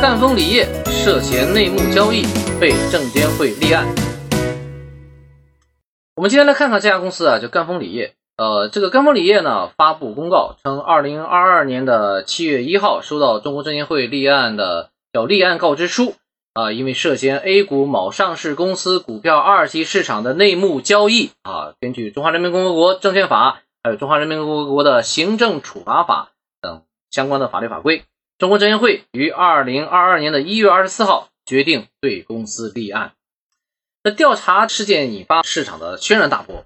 赣锋锂业涉嫌内幕交易被证监会立案。我们今天来看看这家公司啊，就赣锋锂业。呃，这个赣锋锂业呢发布公告称，二零二二年的七月一号收到中国证监会立案的叫立案告知书啊，因为涉嫌 A 股某上市公司股票二级市场的内幕交易啊，根据《中华人民共和国证券法》还有《中华人民共和国的行政处罚法》等相关的法律法规。中国证监会于二零二二年的一月二十四号决定对公司立案。那调查事件引发市场的轩然大波。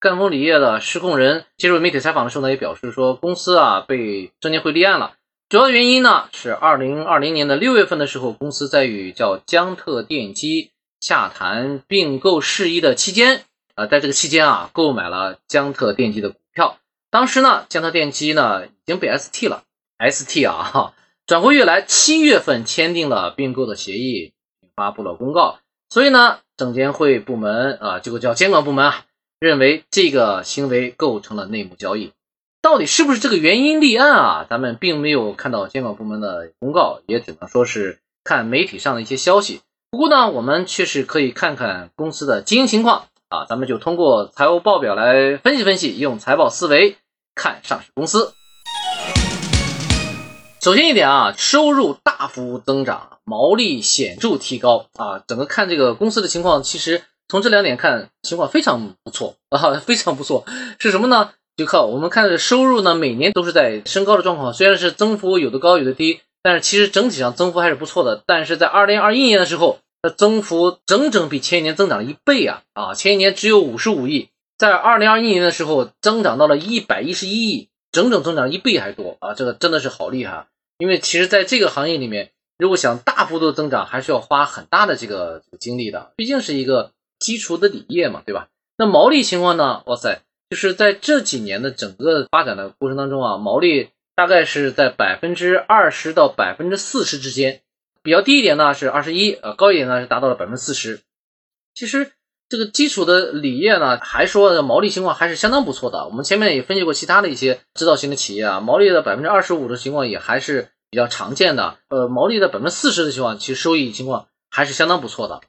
赣锋锂业的实控人接受媒体采访的时候呢，也表示说，公司啊被证监会立案了。主要原因呢是二零二零年的六月份的时候，公司在与叫江特电机洽谈并购事宜的期间，啊，在这个期间啊，购买了江特电机的股票。当时呢，江特电机呢已经被 ST 了。ST 啊，哈，转过月来，七月份签订了并购的协议，发布了公告。所以呢，证监会部门啊，这个叫监管部门啊，认为这个行为构成了内幕交易。到底是不是这个原因立案啊？咱们并没有看到监管部门的公告，也只能说是看媒体上的一些消息。不过呢，我们确实可以看看公司的经营情况啊。咱们就通过财务报表来分析分析，用财报思维看上市公司。首先一点啊，收入大幅增长，毛利显著提高啊，整个看这个公司的情况，其实从这两点看，情况非常不错 啊，非常不错。是什么呢？就靠我们看的收入呢，每年都是在升高的状况，虽然是增幅有的高有的低，但是其实整体上增幅还是不错的。但是在二零二一年的时候，它增幅整整比前一年增长了一倍啊啊，前一年只有五十五亿，在二零二一年的时候增长到了一百一十一亿，整整增长一倍还多啊，这个真的是好厉害。因为其实，在这个行业里面，如果想大幅度增长，还是要花很大的这个精力的。毕竟是一个基础的锂业嘛，对吧？那毛利情况呢？哇塞，就是在这几年的整个发展的过程当中啊，毛利大概是在百分之二十到百分之四十之间，比较低一点呢是二十一，呃，高一点呢是达到了百分之四十。其实。这个基础的锂业呢，还说的毛利情况还是相当不错的。我们前面也分析过其他的一些制造型的企业啊，毛利的百分之二十五的情况也还是比较常见的。呃，毛利的百分之四十的情况，其实收益情况还是相当不错的。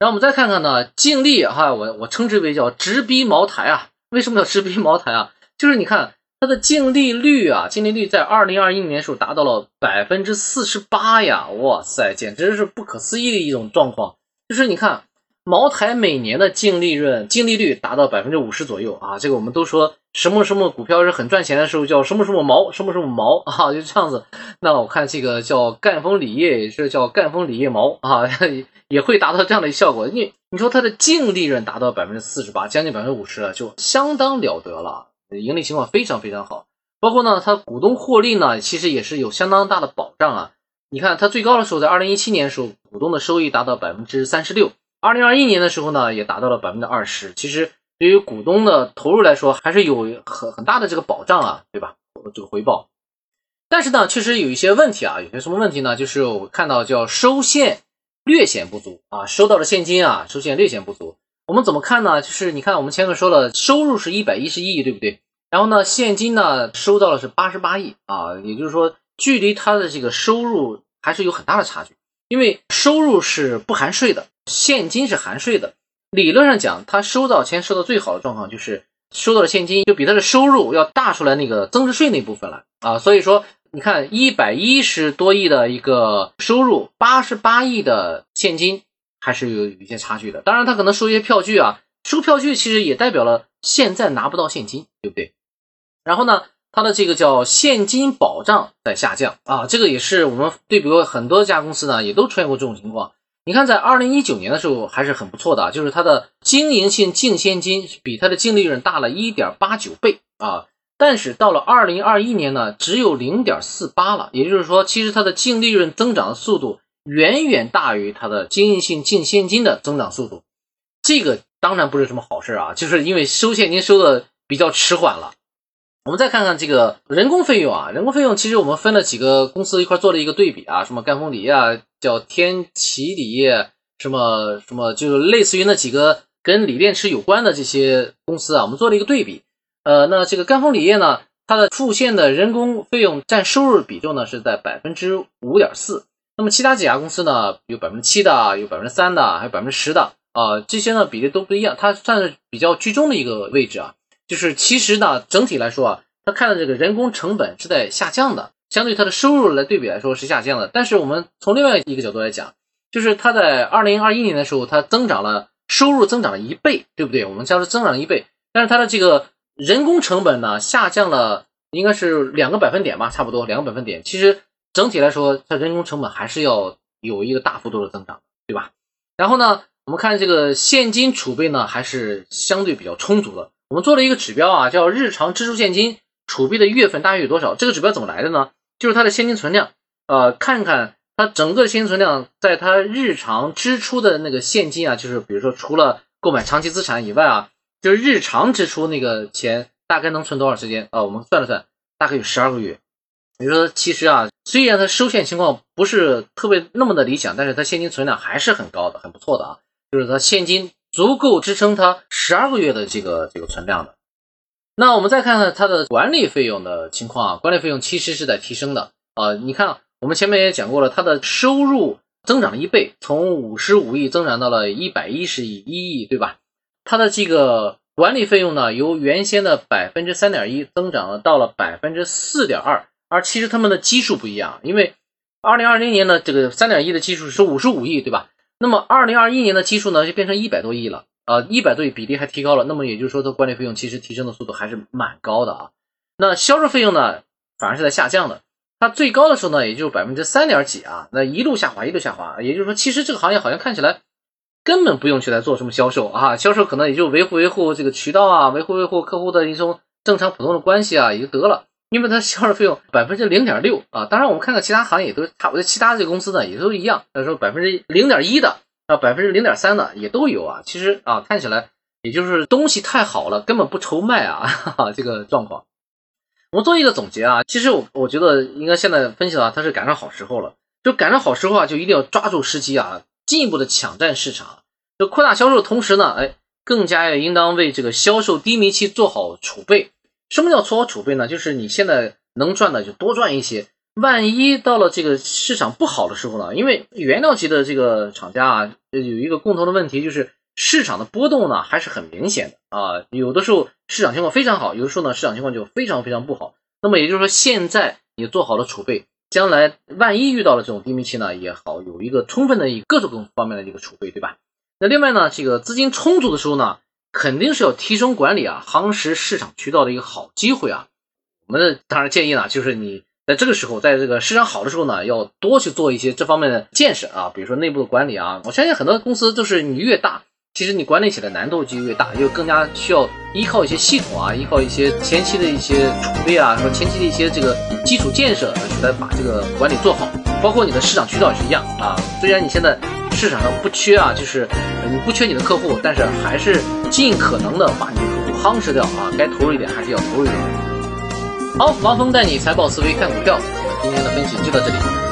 然后我们再看看呢，净利哈，我我称之为叫直逼茅台啊。为什么叫直逼茅台啊？就是你看它的净利率啊，净利率在二零二一年时候达到了百分之四十八呀，哇塞，简直是不可思议的一种状况。就是你看。茅台每年的净利润、净利率达到百分之五十左右啊！这个我们都说什么什么股票是很赚钱的时候，叫什么什么毛，什么什么毛啊，就这样子。那我看这个叫赣锋锂业，也是叫赣锋锂业毛啊，也会达到这样的效果。你你说它的净利润达到百分之四十八，将近百分之五十了，就相当了得了，盈利情况非常非常好。包括呢，它股东获利呢，其实也是有相当大的保障啊。你看它最高的时候，在二零一七年的时候，股东的收益达到百分之三十六。二零二一年的时候呢，也达到了百分之二十。其实对于股东的投入来说，还是有很很大的这个保障啊，对吧？这个回报。但是呢，确实有一些问题啊，有些什么问题呢？就是我看到叫收现略显不足啊，收到的现金啊，收现略显不足。我们怎么看呢？就是你看我们前面说了，收入是一百一十亿，对不对？然后呢，现金呢收到了是八十八亿啊，也就是说，距离他的这个收入还是有很大的差距，因为收入是不含税的。现金是含税的，理论上讲，他收到钱收到最好的状况就是收到的现金就比他的收入要大出来那个增值税那部分了啊。所以说，你看一百一十多亿的一个收入，八十八亿的现金还是有有一些差距的。当然，他可能收一些票据啊，收票据其实也代表了现在拿不到现金，对不对？然后呢，它的这个叫现金保障在下降啊，这个也是我们对比过很多家公司呢，也都出现过这种情况。你看，在二零一九年的时候还是很不错的，就是它的经营性净现金比它的净利润大了一点八九倍啊。但是到了二零二一年呢，只有零点四八了。也就是说，其实它的净利润增长的速度远远大于它的经营性净现金的增长速度。这个当然不是什么好事啊，就是因为收现金收的比较迟缓了。我们再看看这个人工费用啊，人工费用其实我们分了几个公司一块做了一个对比啊，什么赣锋锂业啊，叫天齐锂业，什么什么，就是类似于那几个跟锂电池有关的这些公司啊，我们做了一个对比。呃，那这个赣锋锂业呢，它的付现的人工费用占收入比重呢是在百分之五点四，那么其他几家公司呢，有百分之七的，有百分之三的，还有百分之十的啊，这些呢比例都不一样，它算是比较居中的一个位置啊。就是其实呢，整体来说啊，它看的这个人工成本是在下降的，相对它的收入来对比来说是下降的。但是我们从另外一个角度来讲，就是它在二零二一年的时候，它增长了收入增长了一倍，对不对？我们叫是增长了一倍，但是它的这个人工成本呢下降了，应该是两个百分点吧，差不多两个百分点。其实。整体来说，它人工成本还是要有一个大幅度的增长，对吧？然后呢，我们看这个现金储备呢，还是相对比较充足的。我们做了一个指标啊，叫日常支出现金储备的月份大约有多少？这个指标怎么来的呢？就是它的现金存量，呃，看看它整个现金存量在它日常支出的那个现金啊，就是比如说除了购买长期资产以外啊，就是日常支出那个钱大概能存多少时间啊？我们算了算，大概有十二个月。比如说，其实啊，虽然它收现情况不是特别那么的理想，但是它现金存量还是很高的，很不错的啊。就是它现金足够支撑它十二个月的这个这个存量的。那我们再看看它的管理费用的情况啊，管理费用其实是在提升的啊。你看，我们前面也讲过了，它的收入增长一倍，从五十五亿增长到了一百一十亿一亿，对吧？它的这个管理费用呢，由原先的百分之三点一增长了到了百分之四点二。而其实他们的基数不一样，因为二零二零年的这个三点一的基数是五十五亿，对吧？那么二零二一年的基数呢，就变成一百多亿了，啊，一百多亿比例还提高了。那么也就是说，它管理费用其实提升的速度还是蛮高的啊。那销售费用呢，反而是在下降的。它最高的时候呢，也就百分之三点几啊，那一路下滑，一路下滑。也就是说，其实这个行业好像看起来根本不用去来做什么销售啊，销售可能也就维护维护这个渠道啊，维护维护客户的一种正常普通的关系啊，也就得了。因为它销售费用百分之零点六啊，当然我们看看其他行业也都差不多，其他这个公司呢也都一样。他说百分之零点一的啊，百分之零点三的也都有啊。其实啊，看起来也就是东西太好了，根本不愁卖啊，哈哈这个状况。我们做一个总结啊，其实我我觉得应该现在分析的话，它是赶上好时候了。就赶上好时候啊，就一定要抓住时机啊，进一步的抢占市场。就扩大销售的同时呢，哎，更加要应当为这个销售低迷期做好储备。什么叫做好储备呢？就是你现在能赚的就多赚一些，万一到了这个市场不好的时候呢？因为原料级的这个厂家啊，有一个共同的问题，就是市场的波动呢还是很明显的啊。有的时候市场情况非常好，有的时候呢市场情况就非常非常不好。那么也就是说，现在你做好了储备，将来万一遇到了这种低迷期呢，也好有一个充分的一各种各方面的一个储备，对吧？那另外呢，这个资金充足的时候呢？肯定是要提升管理啊，夯实市场渠道的一个好机会啊。我们当然建议呢，就是你在这个时候，在这个市场好的时候呢，要多去做一些这方面的建设啊，比如说内部的管理啊。我相信很多公司都是你越大，其实你管理起来难度就越大，又更加需要依靠一些系统啊，依靠一些前期的一些储备啊，说前期的一些这个基础建设来把这个管理做好。包括你的市场渠道也是一样啊，虽然你现在。市场上不缺啊，就是你不缺你的客户，但是还是尽可能的把你的客户夯实掉啊，该投入一点还是要投入一点。好，王峰带你财报思维看股票，我们今天的分析就到这里。